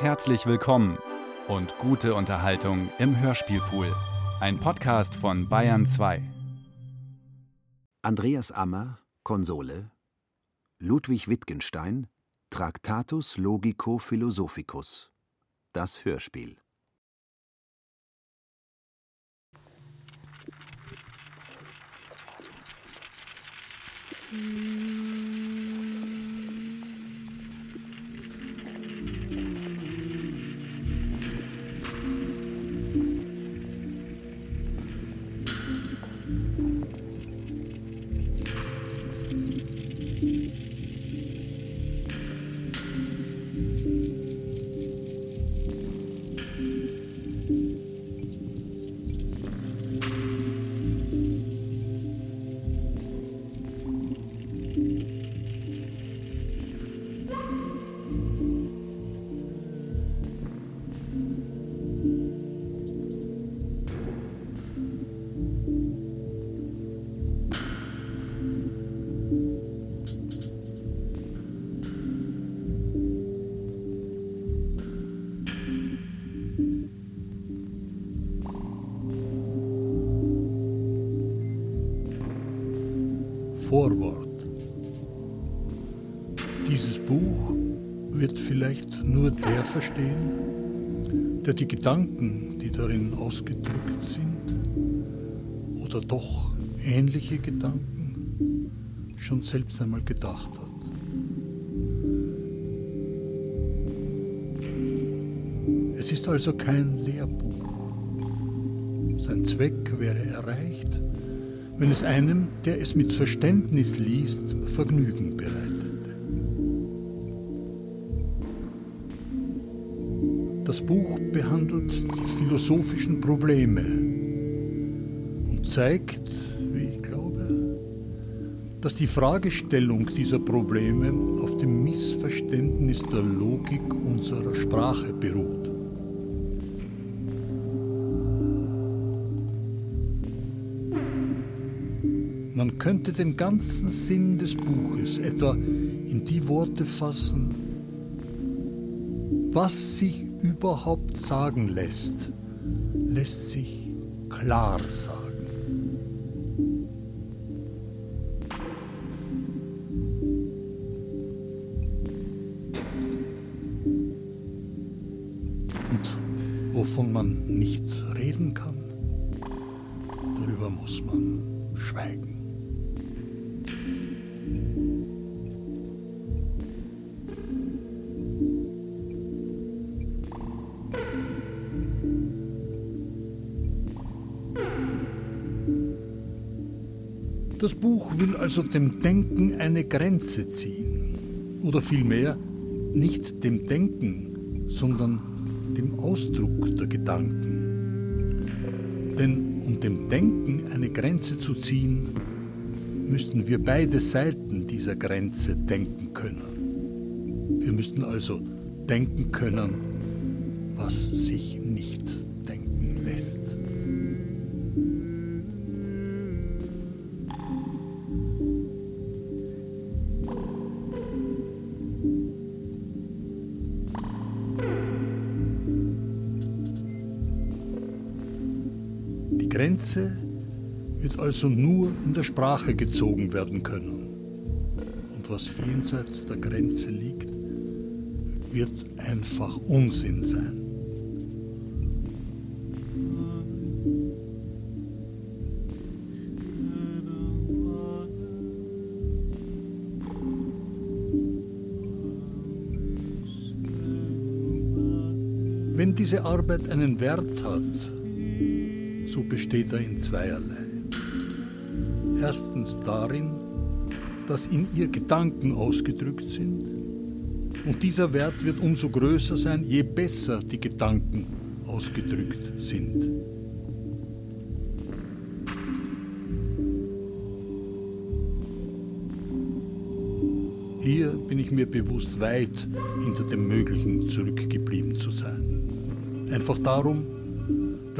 Herzlich willkommen und gute Unterhaltung im Hörspielpool. Ein Podcast von Bayern 2. Andreas Ammer, Konsole. Ludwig Wittgenstein, Tractatus Logico Philosophicus. Das Hörspiel. Vorwort. Der die Gedanken, die darin ausgedrückt sind, oder doch ähnliche Gedanken, schon selbst einmal gedacht hat. Es ist also kein Lehrbuch. Sein Zweck wäre erreicht, wenn es einem, der es mit Verständnis liest, Vergnügen bereitete. Das Buch behandelt die philosophischen Probleme und zeigt, wie ich glaube, dass die Fragestellung dieser Probleme auf dem Missverständnis der Logik unserer Sprache beruht. Man könnte den ganzen Sinn des Buches etwa in die Worte fassen, was sich überhaupt sagen lässt, lässt sich klar sagen. Also dem Denken eine Grenze ziehen. Oder vielmehr nicht dem Denken, sondern dem Ausdruck der Gedanken. Denn um dem Denken eine Grenze zu ziehen, müssten wir beide Seiten dieser Grenze denken können. Wir müssten also denken können, was sich nicht Grenze wird also nur in der Sprache gezogen werden können. Und was jenseits der Grenze liegt, wird einfach Unsinn sein. Wenn diese Arbeit einen Wert hat, so besteht er in zweierlei. Erstens darin, dass in ihr Gedanken ausgedrückt sind. Und dieser Wert wird umso größer sein, je besser die Gedanken ausgedrückt sind. Hier bin ich mir bewusst weit hinter dem Möglichen zurückgeblieben zu sein. Einfach darum,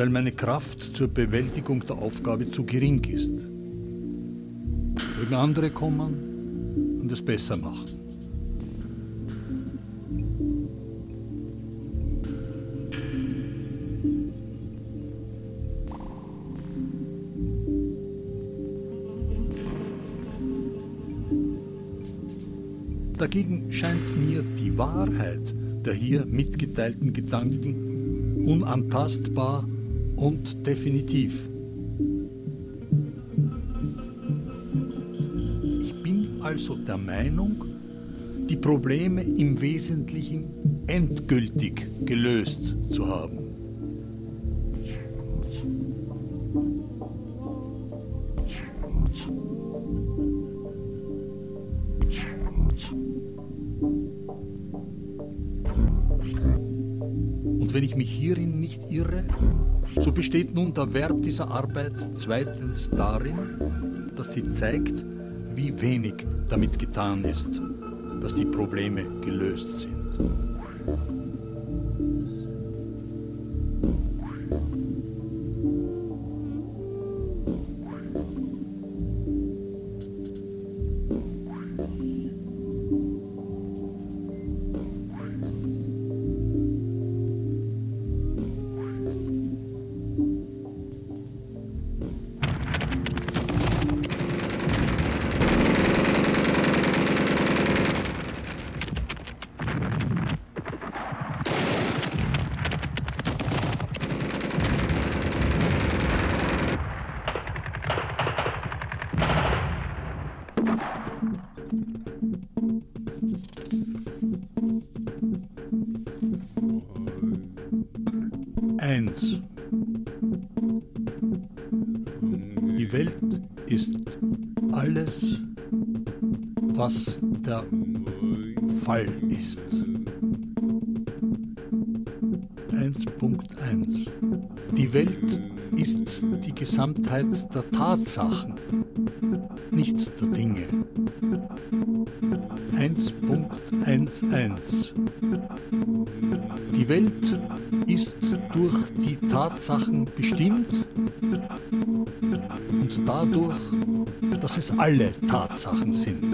weil meine Kraft zur Bewältigung der Aufgabe zu gering ist. Mögen andere kommen und es besser machen. Dagegen scheint mir die Wahrheit der hier mitgeteilten Gedanken unantastbar und definitiv. Ich bin also der Meinung, die Probleme im Wesentlichen endgültig gelöst zu haben. Besteht nun der Wert dieser Arbeit zweitens darin, dass sie zeigt, wie wenig damit getan ist, dass die Probleme gelöst sind. Was der Fall ist. 1.1 Die Welt ist die Gesamtheit der Tatsachen, nicht der Dinge. 1.11 Die Welt ist durch die Tatsachen bestimmt und dadurch, dass es alle Tatsachen sind.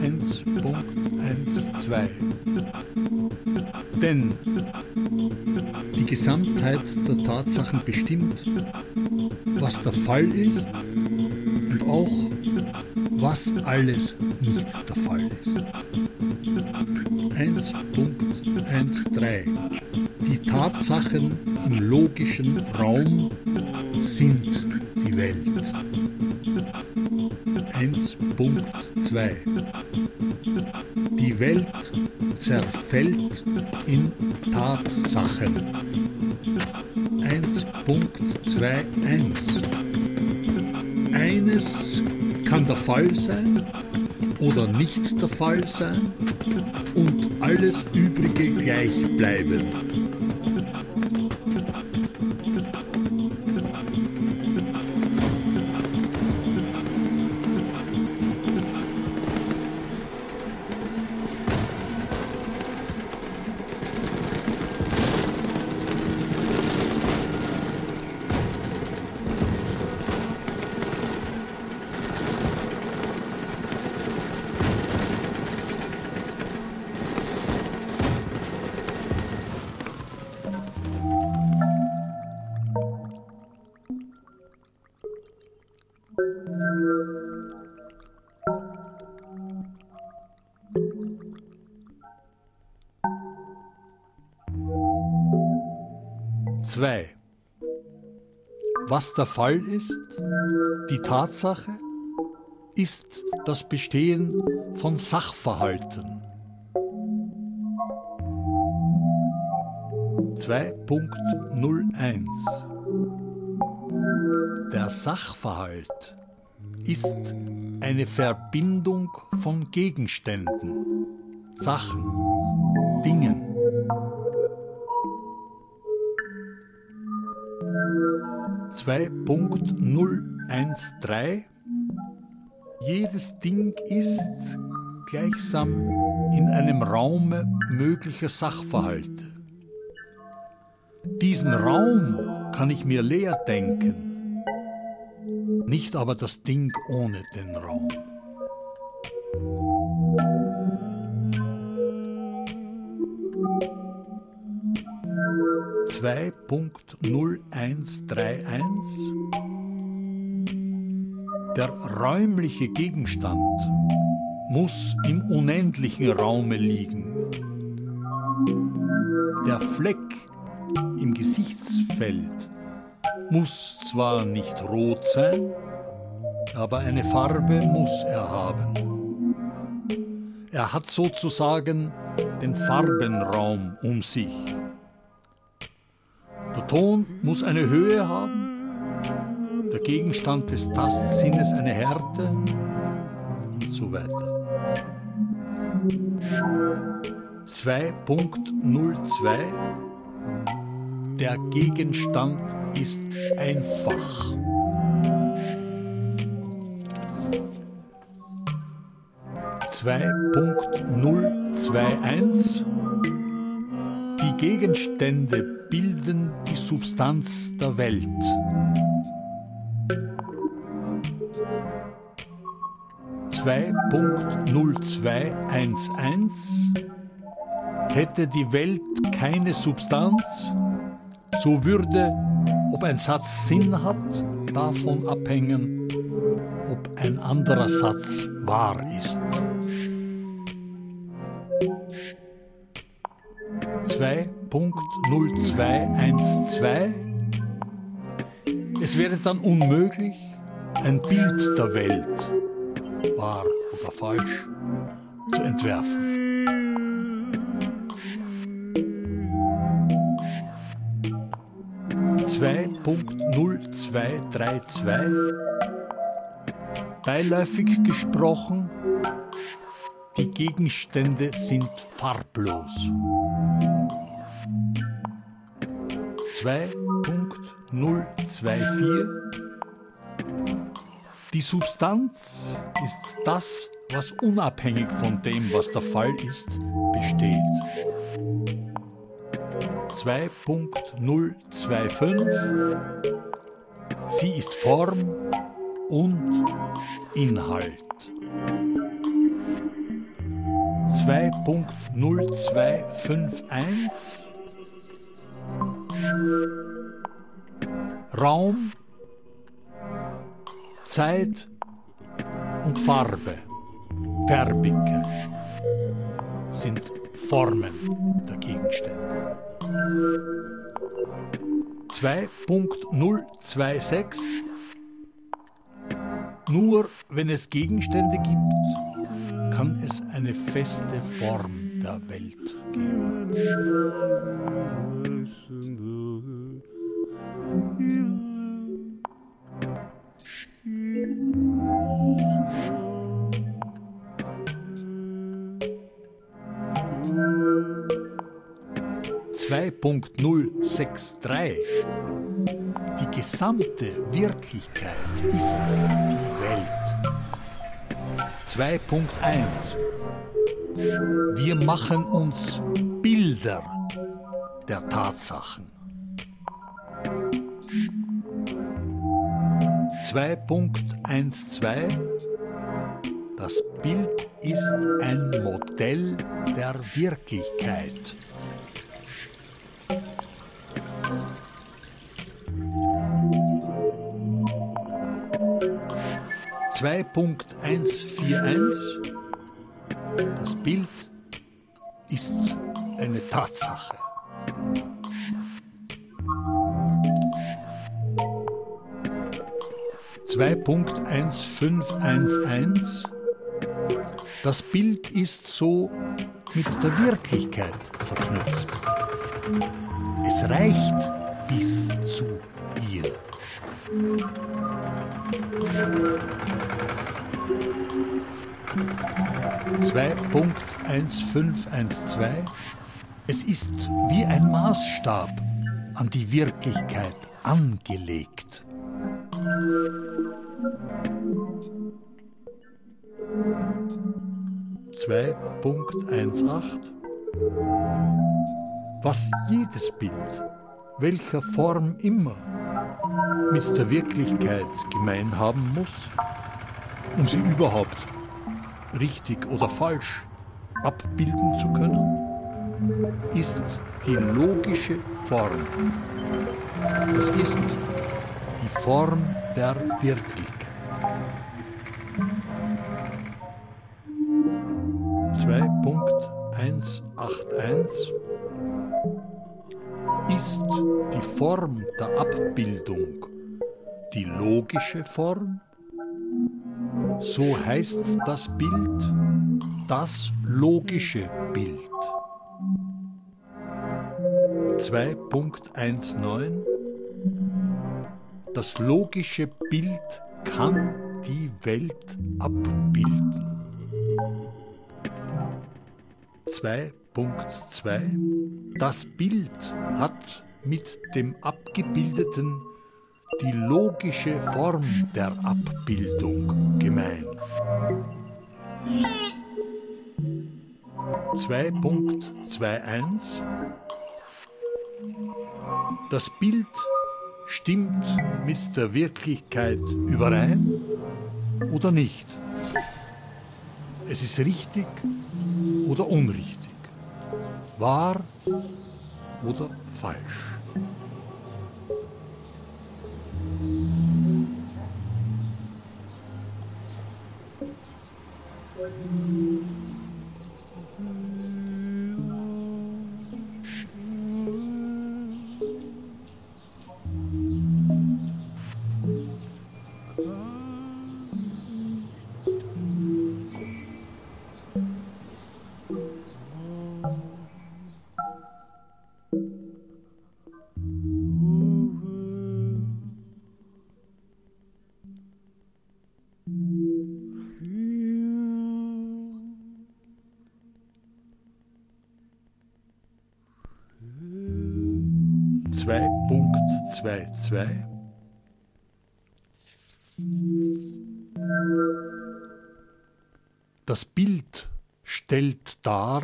1.12 Denn die Gesamtheit der Tatsachen bestimmt, was der Fall ist und auch was alles nicht der Fall ist. 1.13 Die Tatsachen im logischen Raum Die Welt zerfällt in Tatsachen. 1.21 Eines kann der Fall sein oder nicht der Fall sein und alles Übrige gleich bleiben. Was der Fall ist, die Tatsache, ist das Bestehen von Sachverhalten. 2.01 Der Sachverhalt ist eine Verbindung von Gegenständen, Sachen, Dingen. 2.013 Jedes Ding ist gleichsam in einem Raume möglicher Sachverhalte. Diesen Raum kann ich mir leer denken, nicht aber das Ding ohne den Raum. 2.0131 Der räumliche Gegenstand muss im unendlichen Raume liegen. Der Fleck im Gesichtsfeld muss zwar nicht rot sein, aber eine Farbe muss er haben. Er hat sozusagen den Farbenraum um sich. Der Ton muss eine Höhe haben, der Gegenstand des Tastsinnes eine Härte und so weiter. 2.02 Der Gegenstand ist einfach. Zwei Punkt null zwei eins Die Gegenstände bilden die Substanz der Welt. Zwei Punkt null zwei eins eins Hätte die Welt keine Substanz, so würde, ob ein Satz Sinn hat, davon abhängen, ob ein anderer Satz wahr ist. 2.0212 Es wäre dann unmöglich, ein Bild der Welt, wahr oder falsch, zu entwerfen. 2.0232 Beiläufig gesprochen, die Gegenstände sind farblos. 2.024 Die Substanz ist das, was unabhängig von dem, was der Fall ist, besteht. 2.025. Sie ist Form und Inhalt. 2.0251 Raum, Zeit und Farbe, Färbigkeit sind Formen der Gegenstände. 2.026 Nur wenn es Gegenstände gibt, kann es eine feste Form der Welt geben. 2.063. Die gesamte Wirklichkeit ist die Welt. 2.1. Wir machen uns Bilder der Tatsachen. 2.12 Das Bild ist ein Modell der Wirklichkeit. 2.141 Das Bild ist eine Tatsache. Das Bild ist so mit der Wirklichkeit verknüpft. Es reicht bis zu ihr. 2.1512 Es ist wie ein Maßstab an die Wirklichkeit angelegt. Zwei Punkt eins acht. Was jedes Bild, welcher Form immer, mit der Wirklichkeit gemein haben muss, um sie überhaupt richtig oder falsch abbilden zu können, ist die logische Form. Das ist die Form der Wirklichkeit. 181 ist die Form der Abbildung die logische Form? So heißt das Bild das logische Bild. 2.19 Das logische Bild kann die Welt abbilden. 2.2 Das Bild hat mit dem Abgebildeten die logische Form der Abbildung gemein. 2.21 Das Bild stimmt mit der Wirklichkeit überein oder nicht. Es ist richtig oder unrichtig, wahr oder falsch. what you 2.22 Das Bild stellt dar,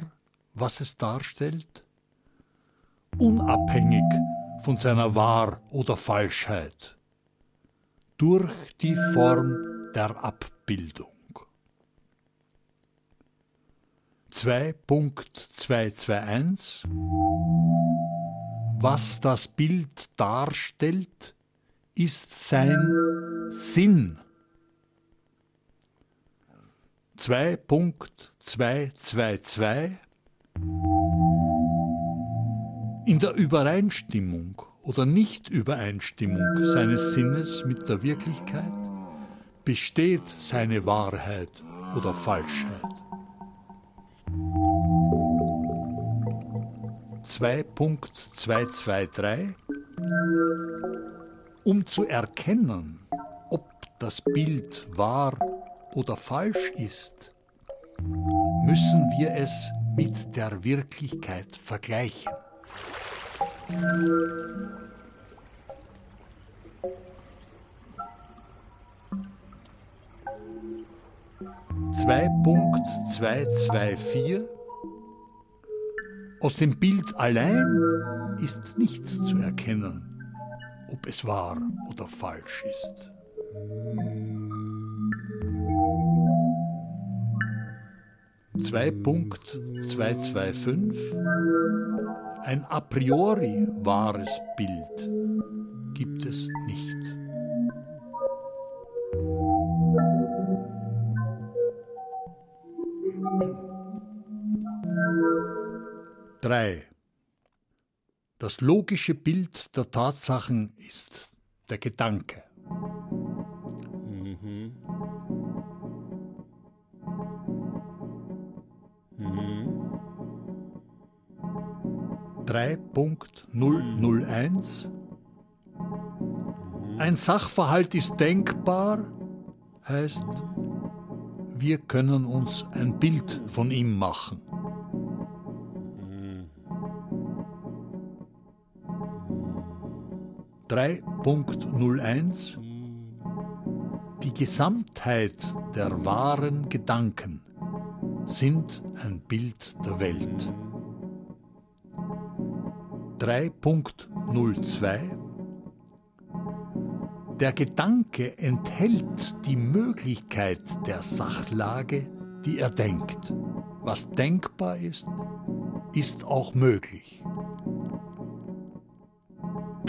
was es darstellt, unabhängig von seiner Wahr- oder Falschheit, durch die Form der Abbildung. 2.221 was das Bild darstellt, ist sein Sinn. 2.222 In der Übereinstimmung oder Nichtübereinstimmung seines Sinnes mit der Wirklichkeit besteht seine Wahrheit oder Falschheit. 2.223 Um zu erkennen, ob das Bild wahr oder falsch ist, müssen wir es mit der Wirklichkeit vergleichen. Zwei Punkt zwei zwei vier aus dem Bild allein ist nicht zu erkennen, ob es wahr oder falsch ist. Zwei Punkt 225 Ein a priori wahres Bild gibt es nicht. 3. Das logische Bild der Tatsachen ist der Gedanke. Mhm. Mhm. 3.001 Ein Sachverhalt ist denkbar, heißt, wir können uns ein Bild von ihm machen. 3.01 Die Gesamtheit der wahren Gedanken sind ein Bild der Welt. 3.02 Der Gedanke enthält die Möglichkeit der Sachlage, die er denkt. Was denkbar ist, ist auch möglich.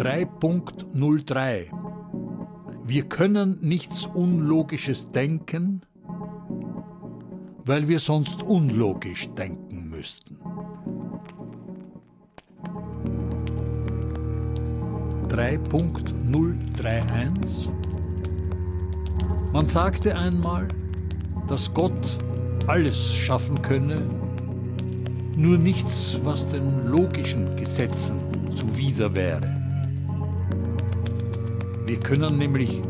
3.03 Wir können nichts Unlogisches denken, weil wir sonst unlogisch denken drei eins. Man sagte einmal, dass Gott alles schaffen könne, nur nichts, was den logischen Gesetzen zuwider wäre. Wir können nämlich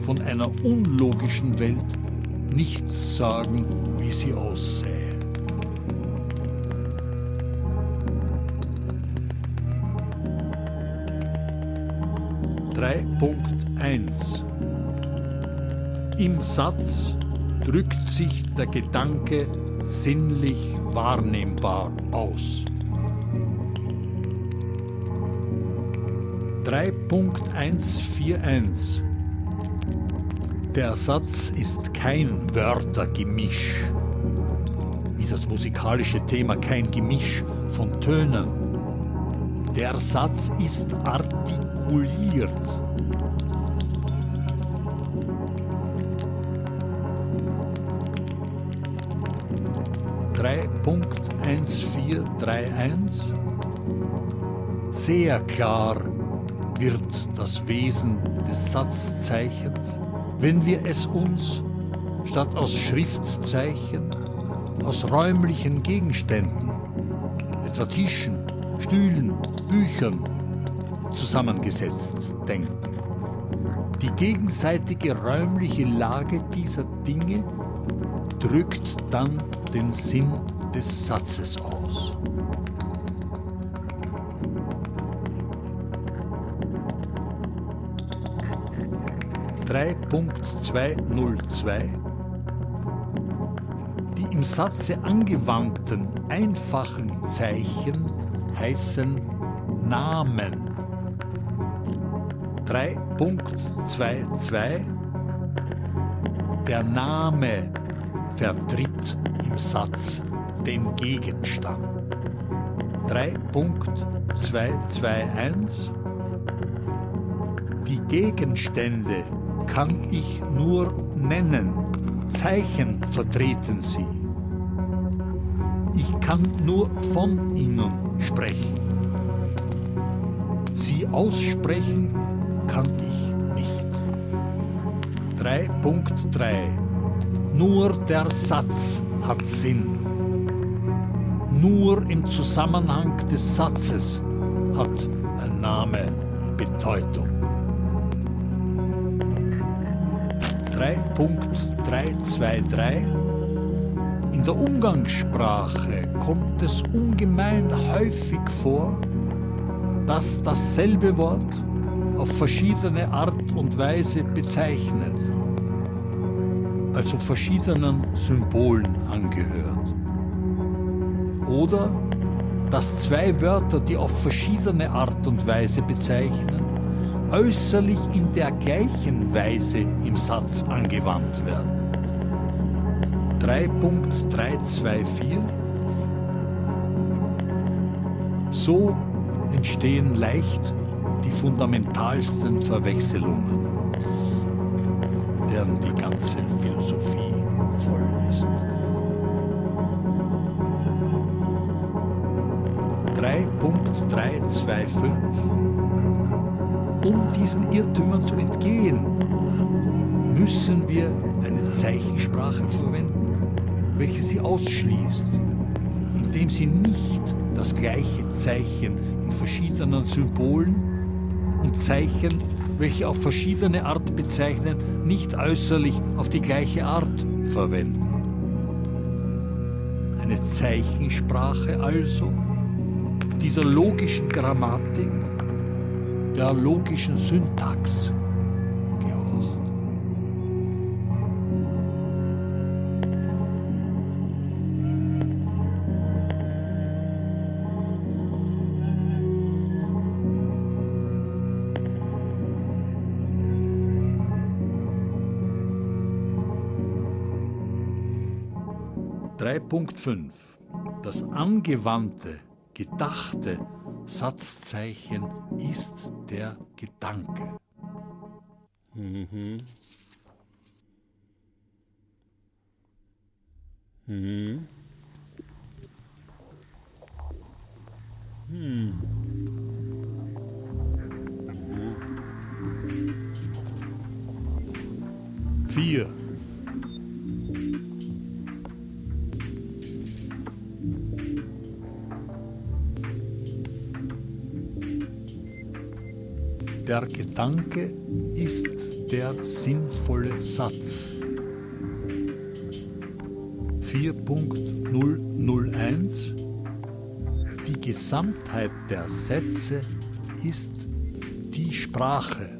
von einer unlogischen Welt nichts sagen, wie sie aussähe. Drei Punkt eins. Im Satz drückt sich der Gedanke sinnlich wahrnehmbar aus. 3.141 Der Satz ist kein Wörtergemisch, wie das musikalische Thema kein Gemisch von Tönen. Der Satz ist artikuliert. Drei Punkt eins vier drei eins sehr klar wird das Wesen des Satzzeichens, wenn wir es uns statt aus Schriftzeichen aus räumlichen Gegenständen, etwa Tischen, Stühlen, Büchern, zusammengesetzt denken. Die gegenseitige räumliche Lage dieser Dinge drückt dann den Sinn des Satzes aus. 3.202 Die im Satze angewandten einfachen Zeichen heißen Namen. 3.22 Der Name vertritt im Satz den Gegenstand. 3.221 Die Gegenstände kann ich nur nennen. Zeichen vertreten sie. Ich kann nur von ihnen sprechen. Sie aussprechen kann ich nicht. 3.3 Nur der Satz hat Sinn. Nur im Zusammenhang des Satzes hat ein Name Bedeutung. 3.323 In der Umgangssprache kommt es ungemein häufig vor, dass dasselbe Wort auf verschiedene Art und Weise bezeichnet, also verschiedenen Symbolen angehört. Oder dass zwei Wörter, die auf verschiedene Art und Weise bezeichnen, äußerlich in der gleichen Weise im Satz angewandt werden. 3.324 So entstehen leicht die fundamentalsten Verwechselungen, deren die ganze Philosophie voll ist. 3.325 um diesen Irrtümern zu entgehen, müssen wir eine Zeichensprache verwenden, welche sie ausschließt, indem sie nicht das gleiche Zeichen in verschiedenen Symbolen und Zeichen, welche auf verschiedene Art bezeichnen, nicht äußerlich auf die gleiche Art verwenden. Eine Zeichensprache also dieser logischen Grammatik der logischen Syntax gehorcht. Drei Punkt fünf. Das angewandte, gedachte Satzzeichen ist der Gedanke. Mhm. Mhm. Hm. Mhm. Vier. Der Gedanke ist der sinnvolle Satz. 4.001 Die Gesamtheit der Sätze ist die Sprache.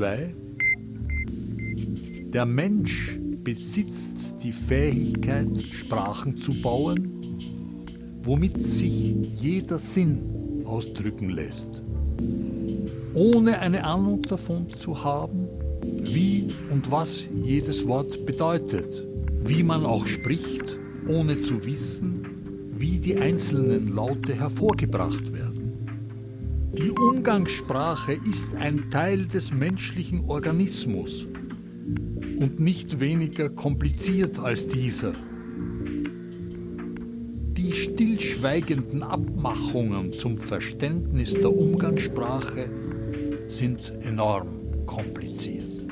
2. Der Mensch besitzt die Fähigkeit, Sprachen zu bauen, womit sich jeder Sinn ausdrücken lässt, ohne eine Ahnung davon zu haben, wie und was jedes Wort bedeutet, wie man auch spricht, ohne zu wissen, wie die einzelnen Laute hervorgebracht werden. Umgangssprache ist ein Teil des menschlichen Organismus und nicht weniger kompliziert als dieser. Die stillschweigenden Abmachungen zum Verständnis der Umgangssprache sind enorm kompliziert.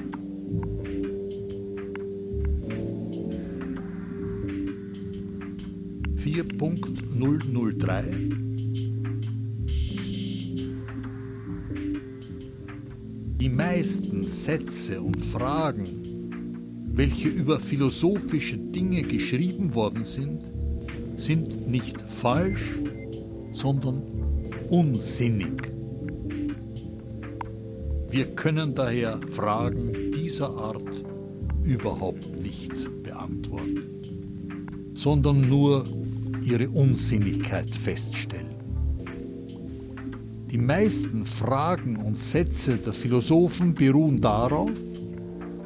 Vier Punkt null null drei meisten Sätze und Fragen, welche über philosophische Dinge geschrieben worden sind, sind nicht falsch, sondern unsinnig. Wir können daher Fragen dieser Art überhaupt nicht beantworten, sondern nur ihre Unsinnigkeit feststellen. Die meisten Fragen und Sätze der Philosophen beruhen darauf,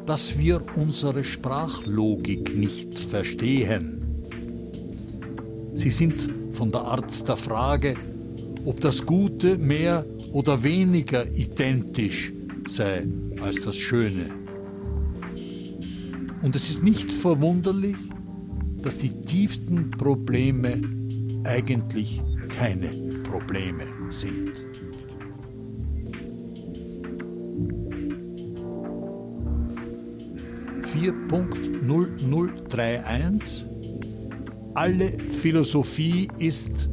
dass wir unsere Sprachlogik nicht verstehen. Sie sind von der Art der Frage, ob das Gute mehr oder weniger identisch sei als das Schöne. Und es ist nicht verwunderlich, dass die tiefsten Probleme eigentlich keine Probleme sind. Vier Punkt null null drei eins Alle Philosophie ist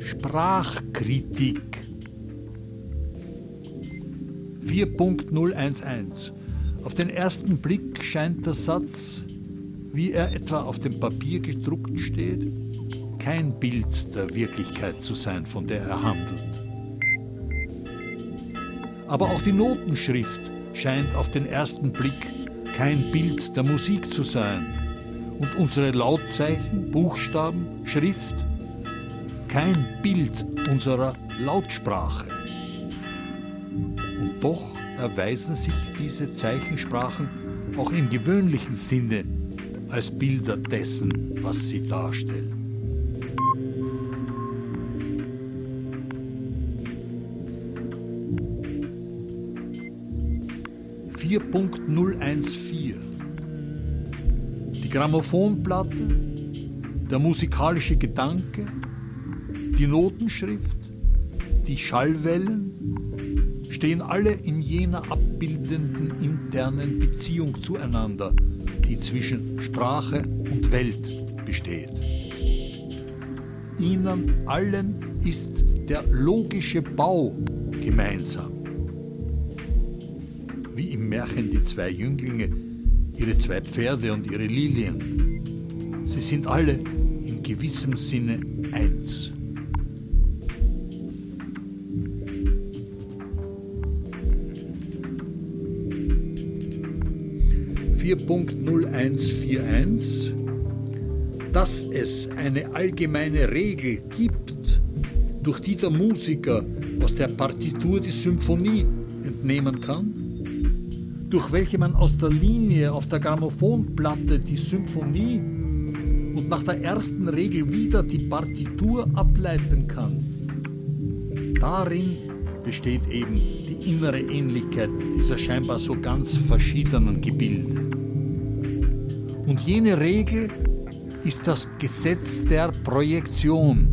Sprachkritik. 4.011 Auf den ersten Blick scheint der Satz, wie er etwa auf dem Papier gedruckt steht, kein Bild der Wirklichkeit zu sein, von der er handelt. Aber auch die Notenschrift scheint auf den ersten Blick kein Bild der Musik zu sein und unsere Lautzeichen, Buchstaben, Schrift kein Bild unserer Lautsprache. Und doch erweisen sich diese Zeichensprachen auch im gewöhnlichen Sinne als Bilder dessen, was sie darstellen. Vier Punkt null eins vier. Die Grammophonplatte, der musikalische Gedanke, die Notenschrift, die Schallwellen stehen alle in jener abbildenden internen Beziehung zueinander, die zwischen Sprache und Welt besteht. Ihnen allen ist der logische Bau gemeinsam. Märchen die zwei Jünglinge, ihre zwei Pferde und ihre Lilien. Sie sind alle in gewissem Sinne eins. 4.0141, dass es eine allgemeine Regel gibt, durch die der Musiker aus der Partitur die Symphonie entnehmen kann, durch welche man aus der Linie auf der Grammophonplatte die Symphonie und nach der ersten Regel wieder die Partitur ableiten kann. Darin besteht eben die innere Ähnlichkeit dieser scheinbar so ganz verschiedenen Gebilde. Und jene Regel ist das Gesetz der Projektion,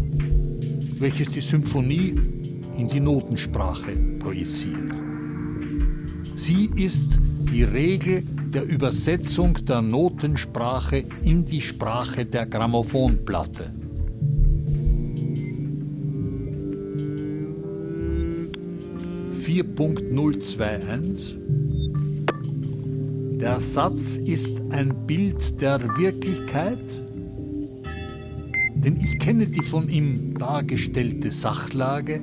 welches die Symphonie in die Notensprache projiziert. Sie ist die Regel der Übersetzung der Notensprache in die Sprache der Grammophonplatte. .021 Der Satz ist ein Bild der Wirklichkeit, denn ich kenne die von ihm dargestellte Sachlage,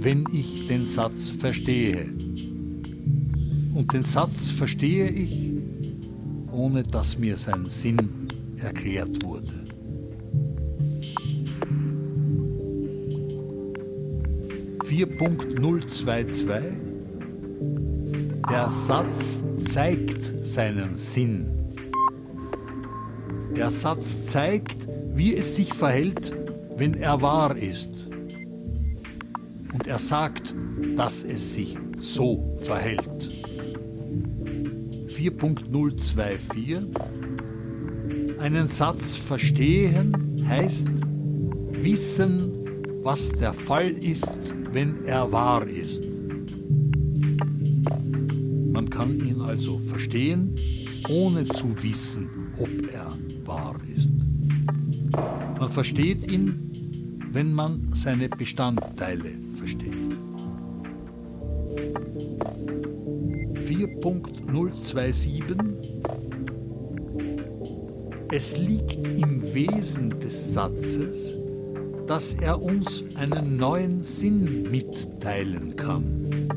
wenn ich den Satz verstehe. Den Satz verstehe ich, ohne dass mir sein Sinn erklärt wurde. Vier Der Satz zeigt seinen Sinn. Der Satz zeigt, wie es sich verhält, wenn er wahr ist. Und er sagt, dass es sich so verhält. 4.024 Einen Satz verstehen heißt wissen, was der Fall ist, wenn er wahr ist. Man kann ihn also verstehen, ohne zu wissen, ob er wahr ist. Man versteht ihn, wenn man seine Bestandteile versteht. 4.027 Es liegt im Wesen des Satzes, dass er uns einen neuen Sinn mitteilen kann.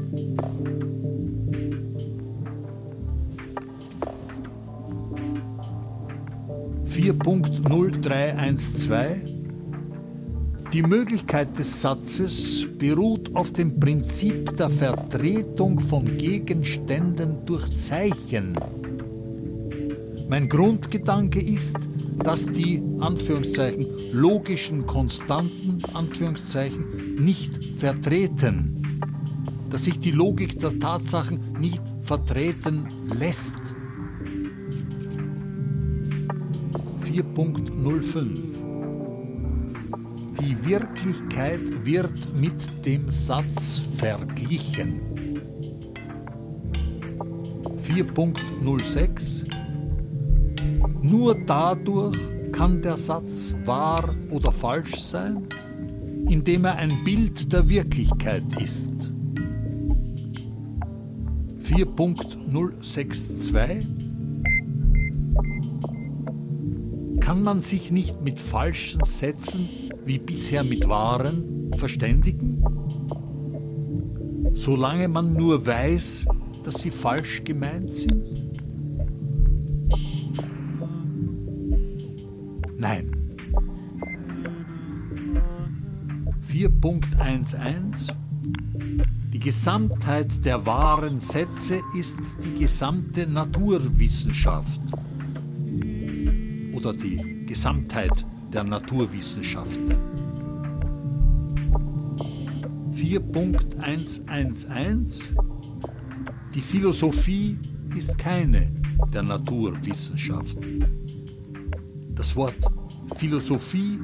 Vier Punkt null drei eins zwei die Möglichkeit des Satzes beruht auf dem Prinzip der Vertretung von Gegenständen durch Zeichen. Mein Grundgedanke ist, dass die Anführungszeichen logischen Konstanten Anführungszeichen nicht vertreten, dass sich die Logik der Tatsachen nicht vertreten lässt. 4.05 die Wirklichkeit wird mit dem Satz verglichen. 4.06 Nur dadurch kann der Satz wahr oder falsch sein, indem er ein Bild der Wirklichkeit ist. 4.062 Kann man sich nicht mit falschen Sätzen wie bisher mit Waren verständigen? Solange man nur weiß, dass sie falsch gemeint sind? Nein. 4.11 Die Gesamtheit der wahren Sätze ist die gesamte Naturwissenschaft oder die Gesamtheit der Naturwissenschaften. 4.111 Die Philosophie ist keine der Naturwissenschaften. Das Wort Philosophie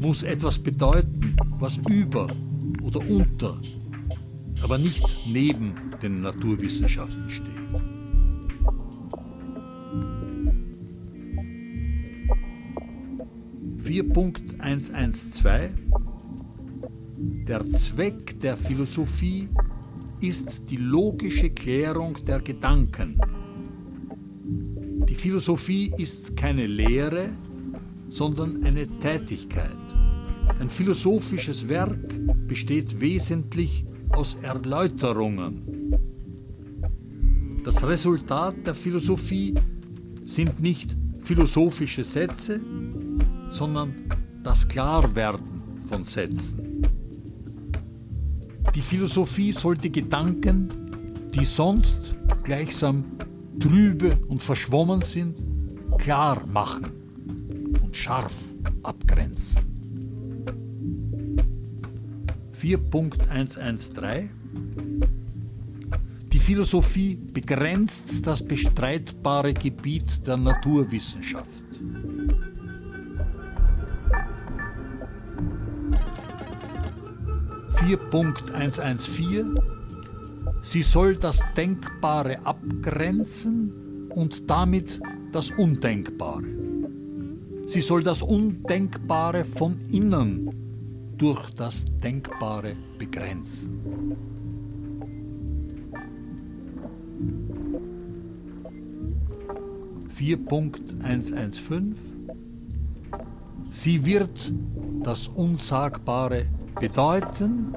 muss etwas bedeuten, was über oder unter, aber nicht neben den Naturwissenschaften steht. 4.112 Der Zweck der Philosophie ist die logische Klärung der Gedanken. Die Philosophie ist keine Lehre, sondern eine Tätigkeit. Ein philosophisches Werk besteht wesentlich aus Erläuterungen. Das Resultat der Philosophie sind nicht philosophische Sätze, sondern das Klarwerden von Sätzen. Die Philosophie sollte Gedanken, die sonst gleichsam trübe und verschwommen sind, klar machen. und scharf abgrenzen. 4.113 Die Philosophie begrenzt das bestreitbare Gebiet der Naturwissenschaft. Punkt 114 Sie soll das Denkbare abgrenzen und damit das Undenkbare. Sie soll das Undenkbare von innen durch das Denkbare begrenzen. Vier Punkt 115 Sie wird das Unsagbare bedeuten,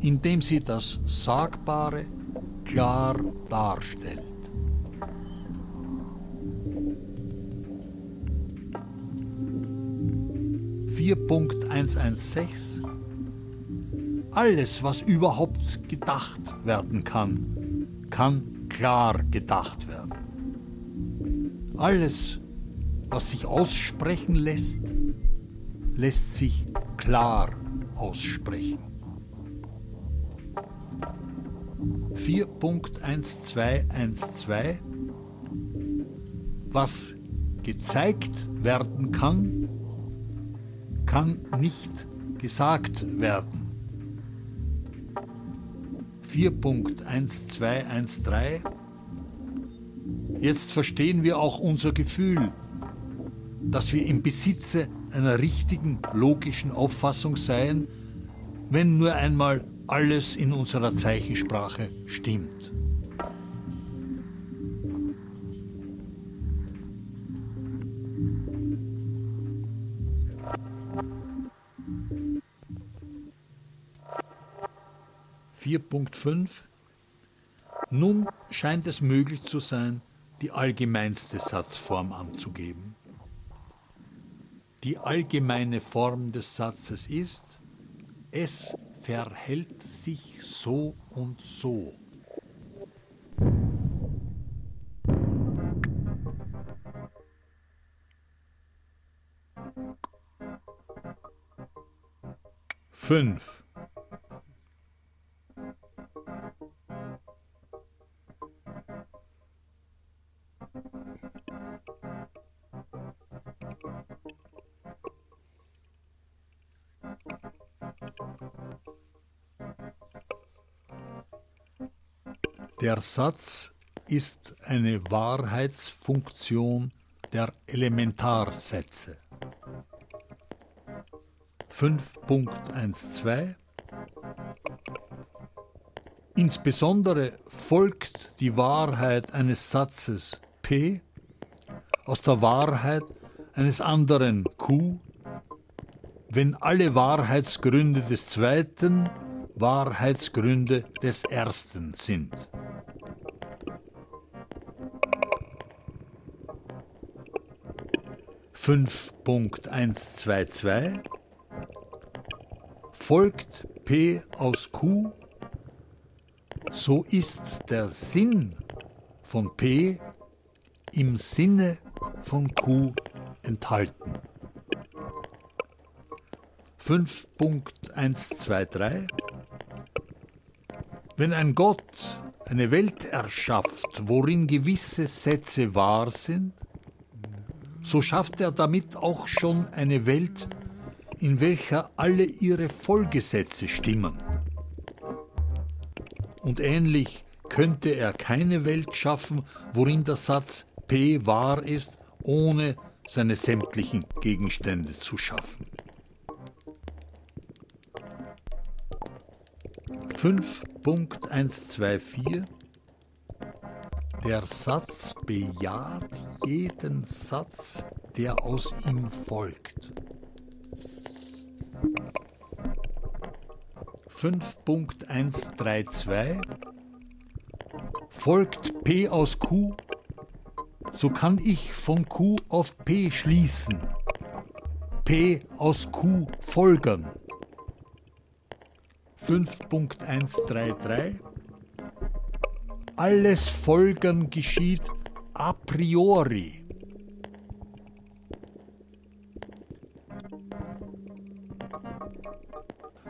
indem sie das Sagbare klar darstellt. Vier Punkt 116 Alles, was überhaupt gedacht werden kann, kann klar gedacht werden. Alles, was sich aussprechen lässt, lässt sich klar aussprechen. 4.1212 Was gezeigt werden kann, kann nicht gesagt werden. 4.1213 Jetzt verstehen wir auch unser Gefühl, dass wir im Besitze einer richtigen logischen Auffassung seien, wenn nur einmal alles in unserer Zeichensprache stimmt. Vier Punkt fünf. Nun scheint es möglich zu sein, die allgemeinste Satzform anzugeben. Die allgemeine Form des Satzes ist, es verhält sich so und so. Fünf. Der Satz ist eine Wahrheitsfunktion der Elementarsätze. 5.12 Insbesondere folgt die Wahrheit eines Satzes P aus der Wahrheit eines anderen Q, wenn alle Wahrheitsgründe des zweiten Wahrheitsgründe des ersten sind. 5.122 folgt P aus Q, so ist der Sinn von P im Sinne von Q enthalten. 5.123 Wenn ein Gott eine Welt erschafft, worin gewisse Sätze wahr sind, so schafft er damit auch schon eine Welt, in welcher alle ihre Folgesätze stimmen. Und ähnlich könnte er keine Welt schaffen, worin der Satz P wahr ist, ohne seine sämtlichen Gegenstände zu schaffen. 5.124 der Satz bejaht jeden Satz, der aus ihm folgt. 5.132 Folgt P aus Q, so kann ich von Q auf P schließen. P aus Q folgern. 5.133 alles Folgern geschieht a priori.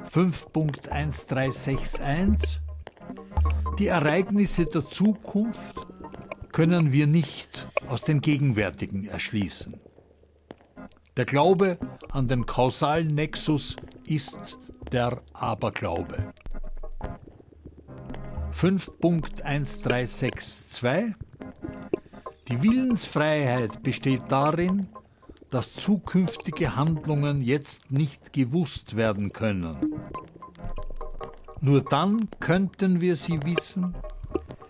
Fünf Punkt eins drei sechs eins Die Ereignisse der Zukunft können wir nicht aus dem Gegenwärtigen erschließen. Der Glaube an den kausalen Nexus ist der Aberglaube. 5.1362 die Willensfreiheit besteht darin, dass zukünftige Handlungen jetzt nicht gewusst werden können. Nur dann könnten wir sie wissen,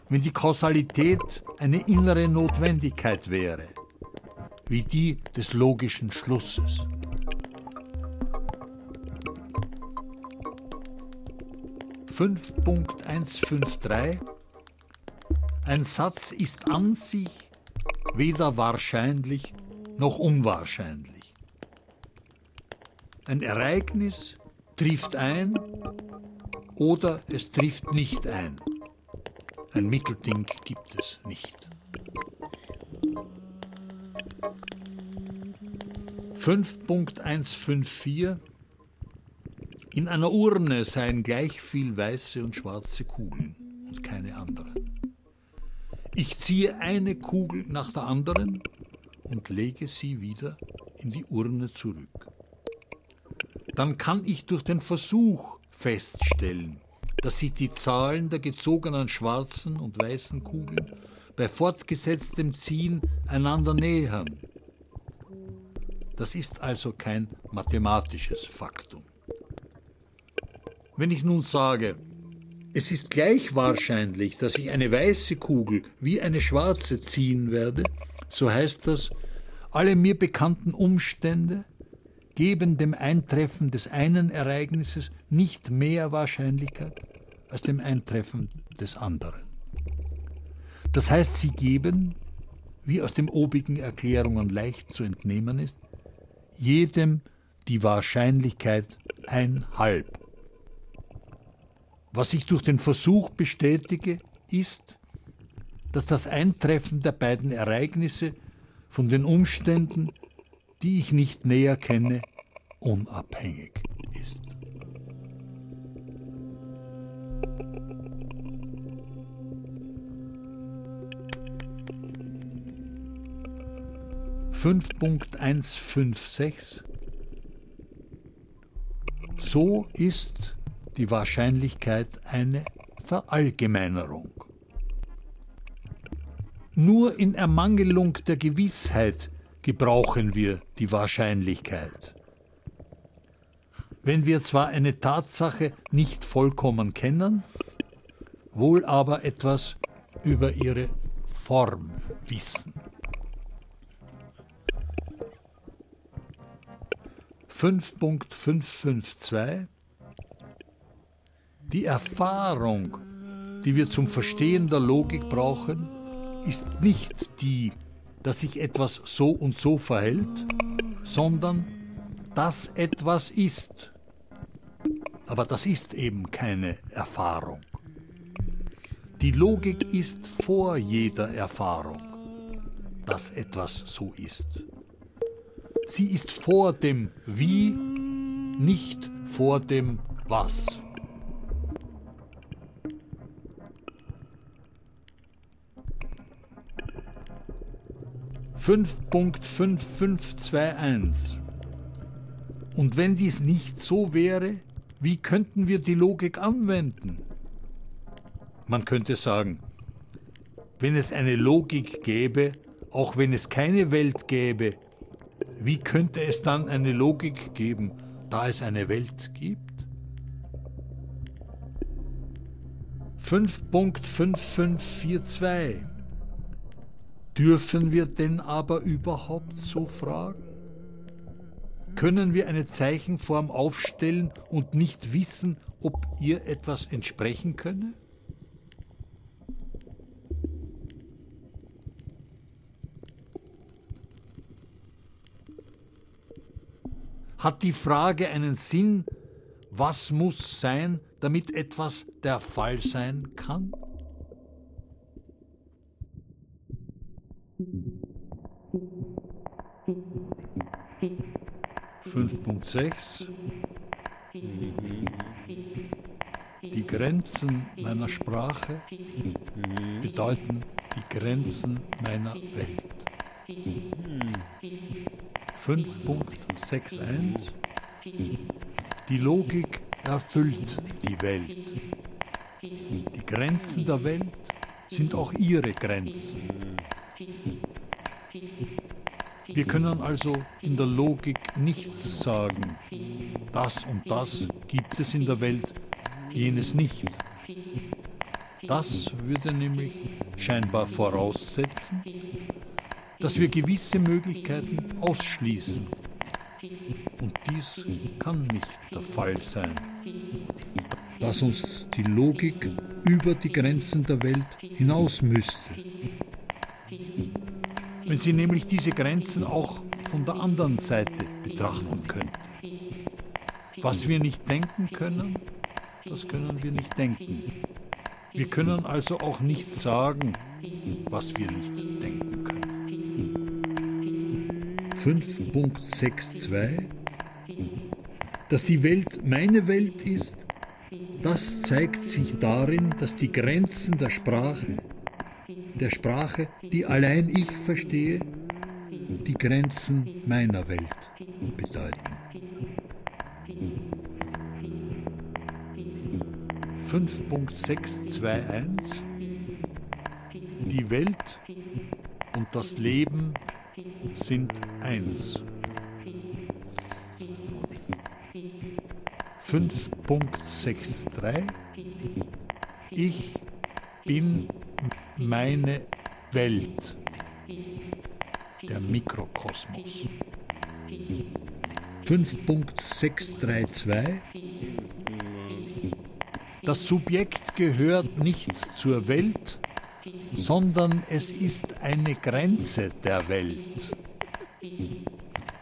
wenn die Kausalität eine innere Notwendigkeit wäre, wie die des logischen Schlusses. Fünf Punkt eins fünf drei Ein Satz ist an sich weder wahrscheinlich noch unwahrscheinlich. Ein Ereignis trifft ein oder es trifft nicht ein. Ein Mittelding gibt es nicht. 5.154 In einer Urne seien gleich viel weiße und schwarze Kugeln. Ich ziehe eine Kugel nach der anderen und lege sie wieder in die Urne zurück. Dann kann ich durch den Versuch feststellen, dass sich die Zahlen der gezogenen schwarzen und weißen Kugeln bei fortgesetztem Ziehen einander nähern. Das ist also kein mathematisches Faktum. Wenn ich nun sage, es ist gleich wahrscheinlich, dass ich eine weiße Kugel wie eine schwarze ziehen werde, so heißt das, alle mir bekannten Umstände geben dem Eintreffen des einen Ereignisses nicht mehr Wahrscheinlichkeit als dem Eintreffen des anderen. Das heißt, sie geben, wie aus den obigen Erklärungen leicht zu entnehmen ist, jedem die Wahrscheinlichkeit ein halb. Was ich durch den Versuch bestätige, ist, dass das Eintreffen der beiden Ereignisse von den Umständen, die ich nicht näher kenne, unabhängig ist. Fünf Punkt eins fünf sechs. So ist die Wahrscheinlichkeit eine Verallgemeinerung. Nur in Ermangelung der Gewissheit gebrauchen wir die Wahrscheinlichkeit. Wenn wir zwar eine Tatsache nicht vollkommen kennen, wohl aber etwas über ihre Form wissen. 5.552 Die Erfahrung, die wir zum Verstehen der Logik brauchen, ist nicht die, dass sich etwas so und so verhält, sondern dass etwas ist. Aber das ist eben keine Erfahrung. Die Logik ist vor jeder Erfahrung, dass etwas so ist. Sie ist vor dem Wie, nicht vor dem Was. 5.5521. Und wenn dies nicht so wäre, wie könnten wir die Logik anwenden? Man könnte sagen, wenn es eine Logik gäbe, auch wenn es keine Welt gäbe, wie könnte es dann eine Logik geben, da es eine Welt gibt? 5.5542 Dürfen wir denn aber überhaupt so fragen? Können wir eine Zeichenform aufstellen und nicht wissen, ob ihr etwas entsprechen könne? Hat die Frage einen Sinn, was muss sein, damit etwas der Fall sein kann? 5.6 Grenzen meiner Sprache bedeuten die Grenzen meiner Welt. 5.61 Die Logik erfüllt die Welt. Die Grenzen der Welt sind auch ihre Grenzen. Wir können also in der Logik nicht sagen, das und das gibt es in der Welt, jenes nicht. Das würde nämlich scheinbar voraussetzen, dass wir gewisse Möglichkeiten ausschließen. Und dies kann nicht der Fall sein. Dass uns die Logik über die Grenzen der Welt hinaus müsste. Wenn sie nämlich diese Grenzen auch von der anderen Seite betrachten könnte. Was wir nicht denken können, das können wir nicht denken. Wir können also auch nicht sagen, was wir nicht denken können. 5.62 Dass die Welt meine Welt ist, das zeigt sich darin, dass die Grenzen der Sprache, der Sprache, die allein ich verstehe, die Grenzen meiner Welt bedeuten. 5.621 Die Welt und das Leben sind eins. 5.63 Ich bin meine Welt, der Mikrokosmos. 5.632 Das Subjekt gehört nicht zur Welt, sondern es ist eine Grenze der Welt.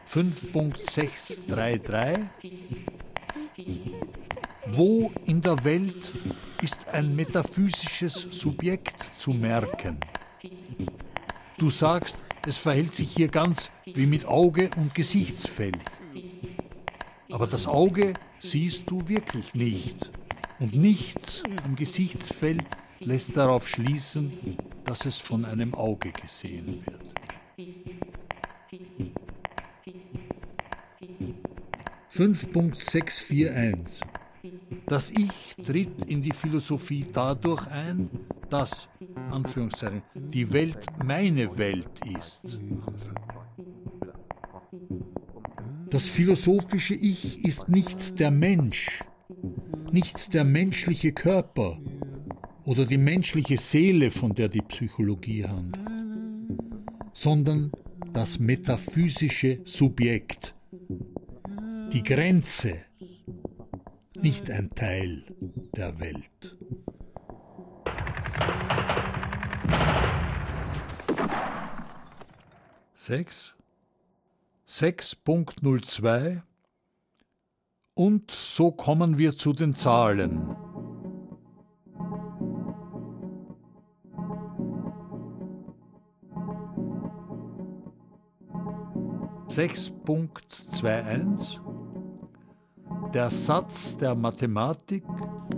5.633 Wo in der Welt ist ein metaphysisches Subjekt zu merken? Du sagst, es verhält sich hier ganz wie mit Auge und Gesichtsfeld. Aber das Auge siehst du wirklich nicht. Und nichts am Gesichtsfeld lässt darauf schließen, dass es von einem Auge gesehen wird. 5.641 Das Ich tritt in die Philosophie dadurch ein, dass, Anführungszeichen, die Welt meine Welt ist. Das philosophische Ich ist nicht der Mensch, nicht der menschliche Körper oder die menschliche Seele, von der die Psychologie handelt, sondern das metaphysische Subjekt, die Grenze, nicht ein Teil der Welt. Sechs, 6.02 und so kommen wir zu den Zahlen. Sechs Punkt zwei eins Der Satz der Mathematik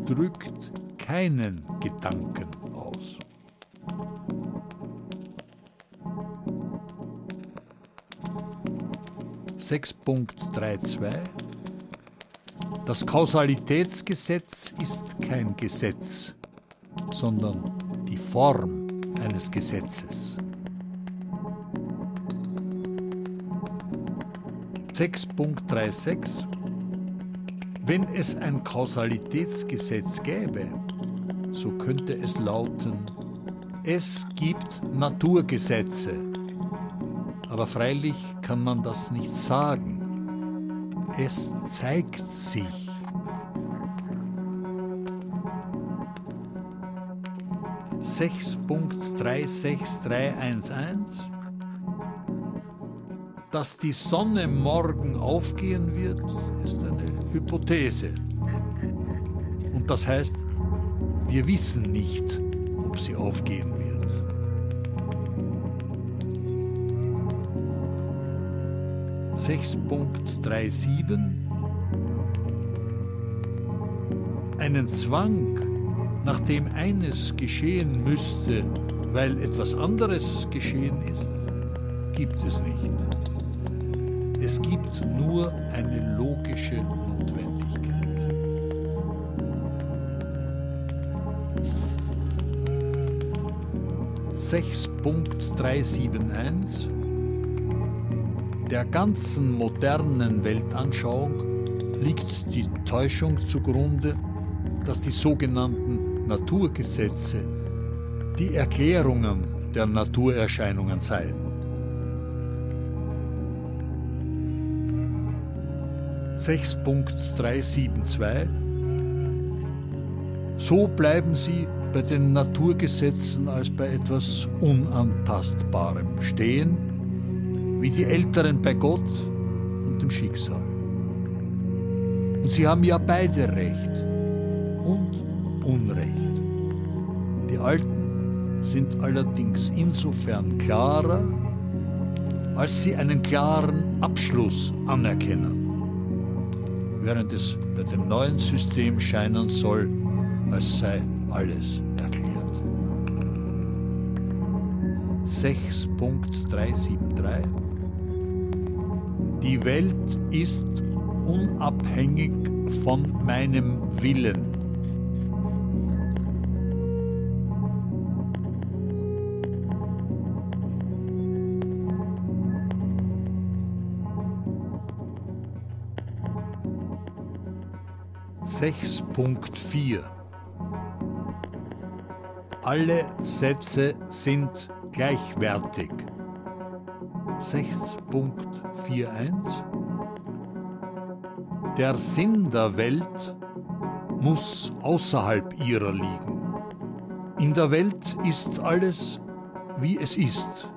drückt keinen Gedanken aus. Sechs Punkt drei zwei das Kausalitätsgesetz ist kein Gesetz, sondern die Form eines Gesetzes. 6.36 Wenn es ein Kausalitätsgesetz gäbe, so könnte es lauten, es gibt Naturgesetze. Aber freilich kann man das nicht sagen es zeigt sich. Sechs Punkt drei sechs drei eins eins dass die Sonne morgen aufgehen wird, ist eine Hypothese. Und das heißt, wir wissen nicht, ob sie aufgehen wird. 6.37 einen Zwang, nach dem eines geschehen müsste, weil etwas anderes geschehen ist, gibt es nicht. Es gibt nur eine logische Notwendigkeit. Sechs Punkt 371 Der ganzen modernen Weltanschauung liegt die Täuschung zugrunde, dass die sogenannten Naturgesetze die Erklärungen der Naturerscheinungen seien. Sechs Punkt 372 So bleiben sie bei den Naturgesetzen als bei etwas Unantastbarem stehen, wie die Älteren bei Gott und dem Schicksal. Und sie haben ja beide Recht und Unrecht. Die Alten sind allerdings insofern klarer, als sie einen klaren Abschluss anerkennen, während es bei dem neuen System scheinen soll, als sei alles erklärt. 6.373 Die Welt ist unabhängig von meinem Willen. Sechs Punkt vier. Alle Sätze sind gleichwertig. 6.41 der Sinn der Welt muss außerhalb ihrer liegen. In der Welt ist alles, wie es ist.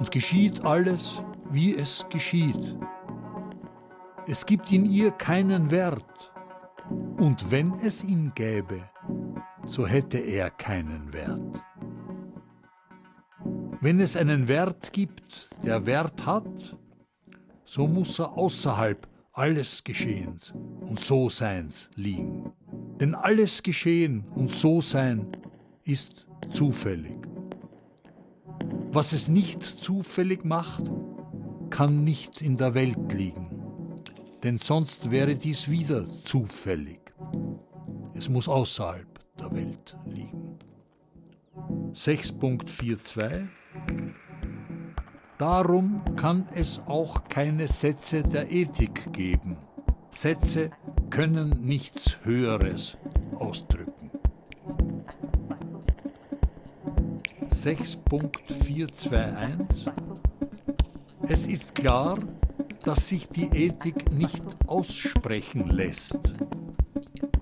Und geschieht alles, wie es geschieht. Es gibt in ihr keinen Wert. Und wenn es ihn gäbe, so hätte er keinen Wert. Wenn es einen Wert gibt, der Wert hat, so muss er außerhalb alles Geschehens und So-Seins liegen. Denn alles Geschehen und So-Sein ist zufällig. Was es nicht zufällig macht, kann nicht in der Welt liegen, denn sonst wäre dies wieder zufällig. Es muss außerhalb der Welt liegen. 6.42 Darum kann es auch keine Sätze der Ethik geben. Sätze können nichts Höheres ausdrücken. 6.421 Es ist klar, dass sich die Ethik nicht aussprechen lässt.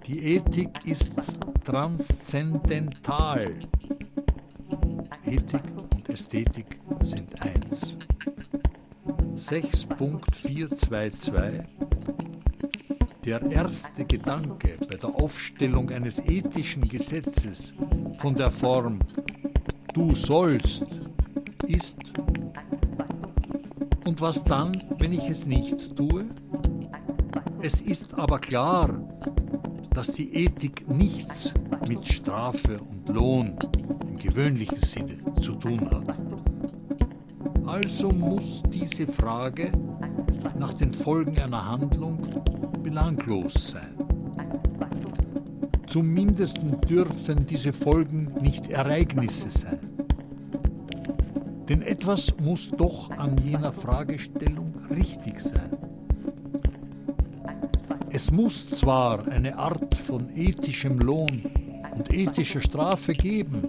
Die Ethik ist transzendental. Ethik und Ästhetik sind eins. 6.422 Der erste Gedanke bei der Aufstellung eines ethischen Gesetzes von der Form Du sollst und was dann, wenn ich es nicht tue? Es ist aber klar, dass die Ethik nichts mit Strafe und Lohn im gewöhnlichen Sinne zu tun hat. Also muss diese Frage nach den Folgen einer Handlung belanglos sein. Zumindest dürfen diese Folgen nicht Ereignisse sein. Denn etwas muss doch an jener Fragestellung richtig sein. Es muss zwar eine Art von ethischem Lohn und ethischer Strafe geben,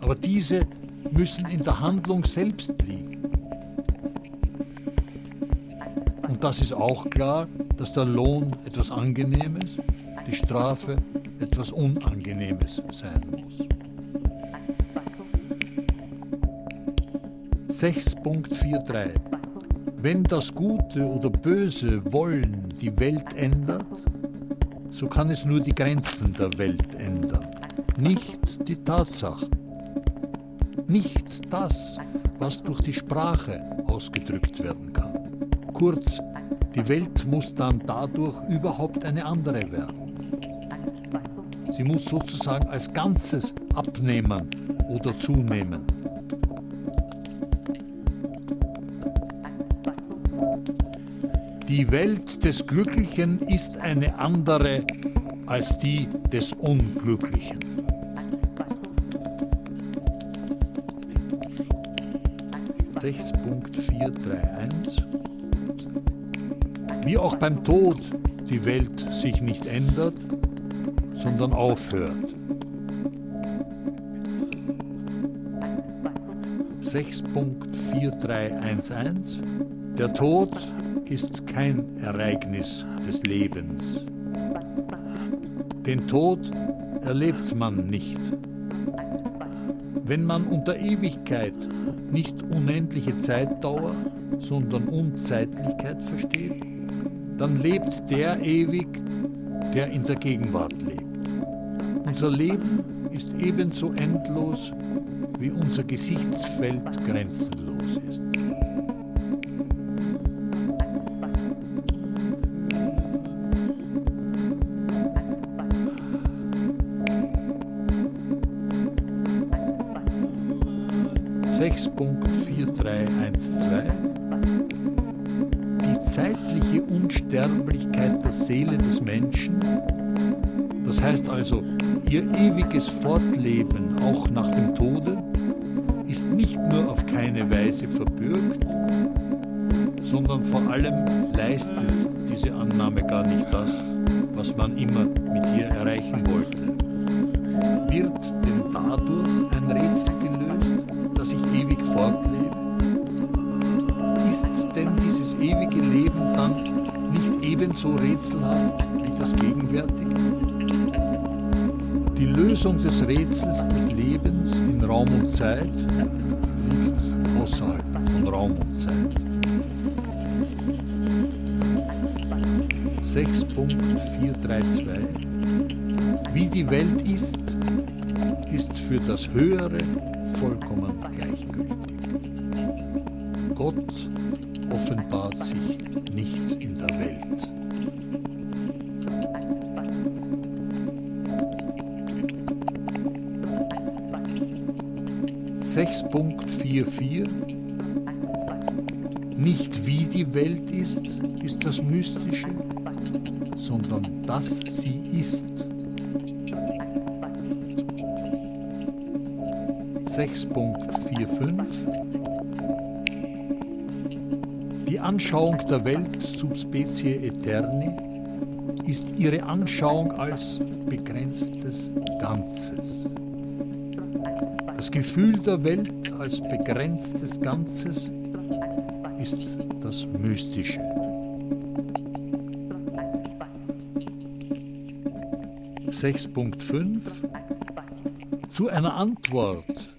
aber diese müssen in der Handlung selbst liegen. Und das ist auch klar, dass der Lohn etwas Angenehmes, die Strafe etwas Unangenehmes sein 6.43 Wenn das Gute oder Böse Wollen die Welt ändert, so kann es nur die Grenzen der Welt ändern, nicht die Tatsachen nicht das, was durch die Sprache ausgedrückt werden kann. Kurz, die Welt muss dann dadurch überhaupt eine andere werden. Sie muss sozusagen als Ganzes abnehmen oder zunehmen. Die Welt des Glücklichen ist eine andere als die des Unglücklichen. Punkt 431 Wie auch beim Tod die Welt sich nicht ändert, sondern aufhört. 6.4311 Der Tod ist kein Ereignis des Lebens. Den Tod erlebt man nicht. Wenn man unter Ewigkeit nicht unendliche Zeitdauer, sondern Unzeitlichkeit versteht, dann lebt der ewig, der in der Gegenwart lebt. Unser Leben ist ebenso endlos, wie unser Gesichtsfeld grenzenlos Wie die Welt ist, ist für das Höhere vollkommen gleichgültig. Gott offenbart sich nicht in der Welt. 6.44 Nicht wie die Welt ist, ist das Mystische, sondern dass sie ist. 6.45 Die Anschauung der Welt sub specie aeterni ist ihre Anschauung als begrenztes Ganzes. Das Gefühl der Welt als begrenztes Ganzes ist das Mystische. Sechs Punkt fünf. Zu einer Antwort,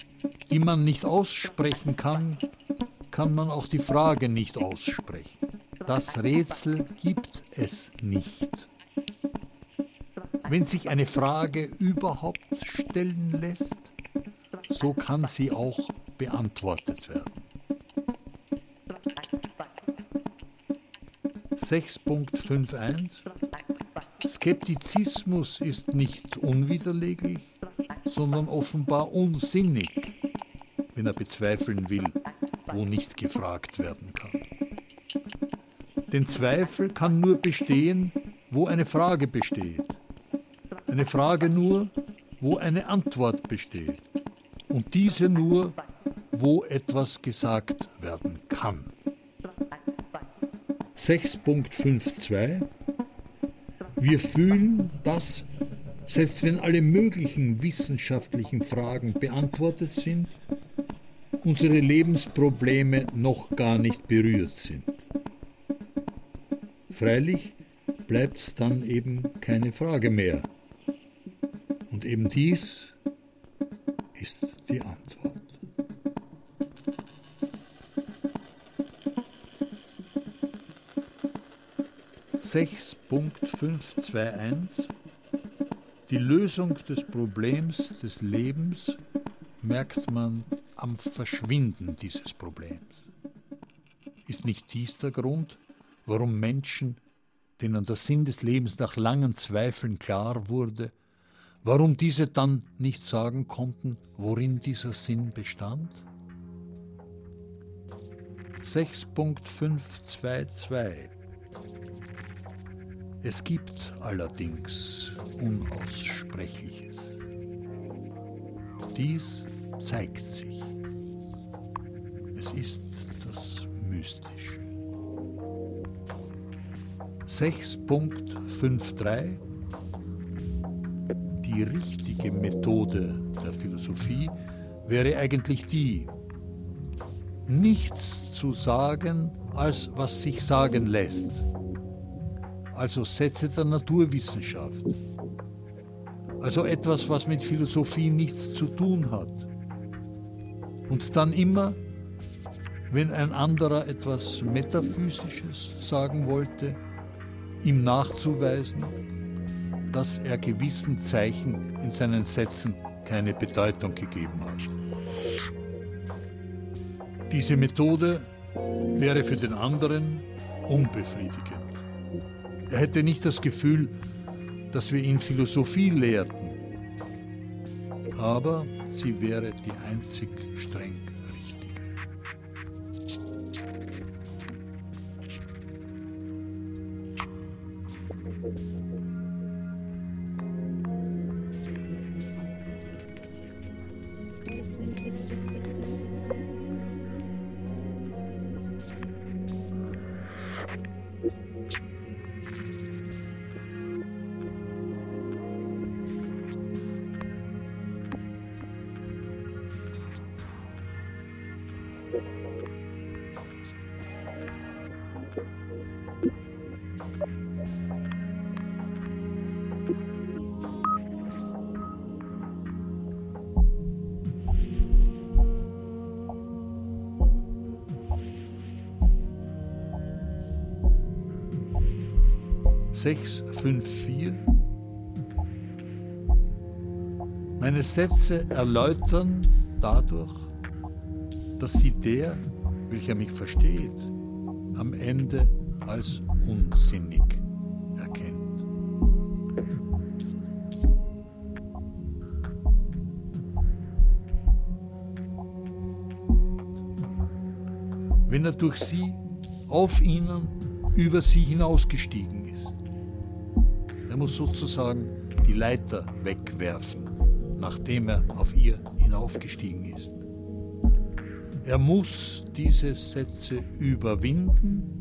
die man nicht aussprechen kann, kann man auch die Frage nicht aussprechen. Das Rätsel gibt es nicht. Wenn sich eine Frage überhaupt stellen lässt, so kann sie auch beantwortet werden. 6.51 Skeptizismus ist nicht unwiderleglich, sondern offenbar unsinnig, wenn er bezweifeln will, wo nicht gefragt werden kann. Denn Zweifel kann nur bestehen, wo eine Frage besteht. Eine Frage nur, wo eine Antwort besteht und diese nur, wo etwas gesagt werden kann. 6.52 Wir fühlen, dass, selbst wenn alle möglichen wissenschaftlichen Fragen beantwortet sind, unsere Lebensprobleme noch gar nicht berührt sind. Freilich bleibt dann eben keine Frage mehr. Und eben dies 6.521 Die Lösung des Problems des Lebens merkt man am Verschwinden dieses Problems. Ist nicht dies der Grund, warum Menschen, denen der Sinn des Lebens nach langen Zweifeln klar wurde, warum diese dann nicht sagen konnten, worin dieser Sinn bestand? 6.522 es gibt allerdings Unaussprechliches. Dies zeigt sich. Es ist das Mystische. 6.53 Die richtige Methode der Philosophie wäre eigentlich die, nichts zu sagen, als was sich sagen lässt. Also Sätze der Naturwissenschaft. Also etwas, was mit Philosophie nichts zu tun hat. Und dann immer, wenn ein anderer etwas Metaphysisches sagen wollte, ihm nachzuweisen, dass er gewissen Zeichen in seinen Sätzen keine Bedeutung gegeben hat. Diese Methode wäre für den anderen unbefriedigend. Er hätte nicht das Gefühl, dass wir ihn Philosophie lehrten, aber sie wäre die einzig streng 654. Meine Sätze erläutern dadurch, dass sie der, welcher mich versteht, am Ende als unsinnig erkennt. Wenn er durch sie, auf ihnen, über sie hinausgestiegen muss sozusagen die Leiter wegwerfen, nachdem er auf ihr hinaufgestiegen ist. Er muss diese Sätze überwinden,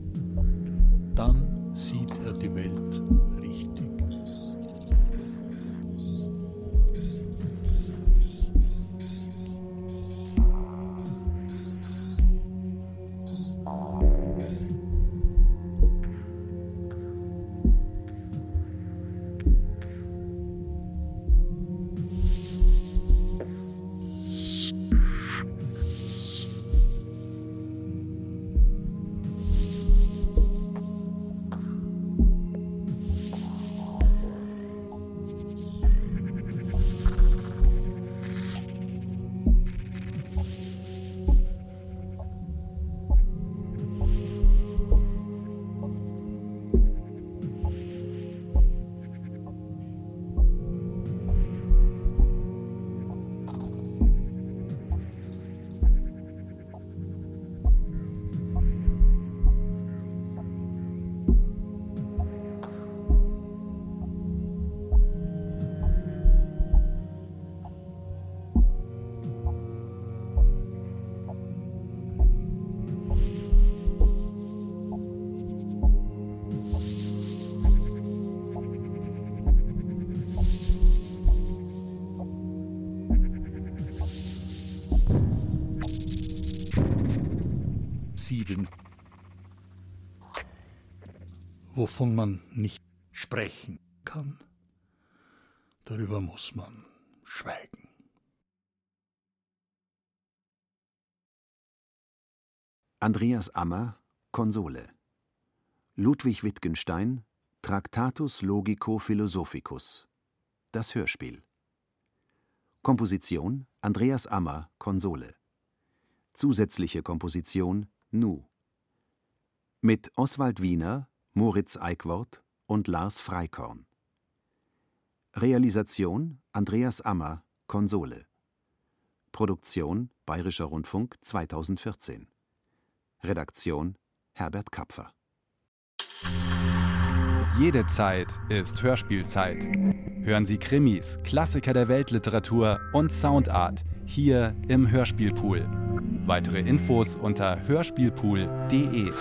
wovon man nicht sprechen kann. Darüber muss man schweigen. Andreas Ammer, Konsole. Ludwig Wittgenstein, Tractatus Logico Philosophicus. Das Hörspiel. Komposition Andreas Ammer, Konsole. Zusätzliche Komposition Nu. Mit Oswald Wiener, Moritz Eickwort und Lars Freikorn. Realisation Andreas Ammer, Konsole. Produktion Bayerischer Rundfunk 2014. Redaktion Herbert Kapfer. Jede Zeit ist Hörspielzeit. Hören Sie Krimis, Klassiker der Weltliteratur und Soundart hier im Hörspielpool. Weitere Infos unter hörspielpool.de.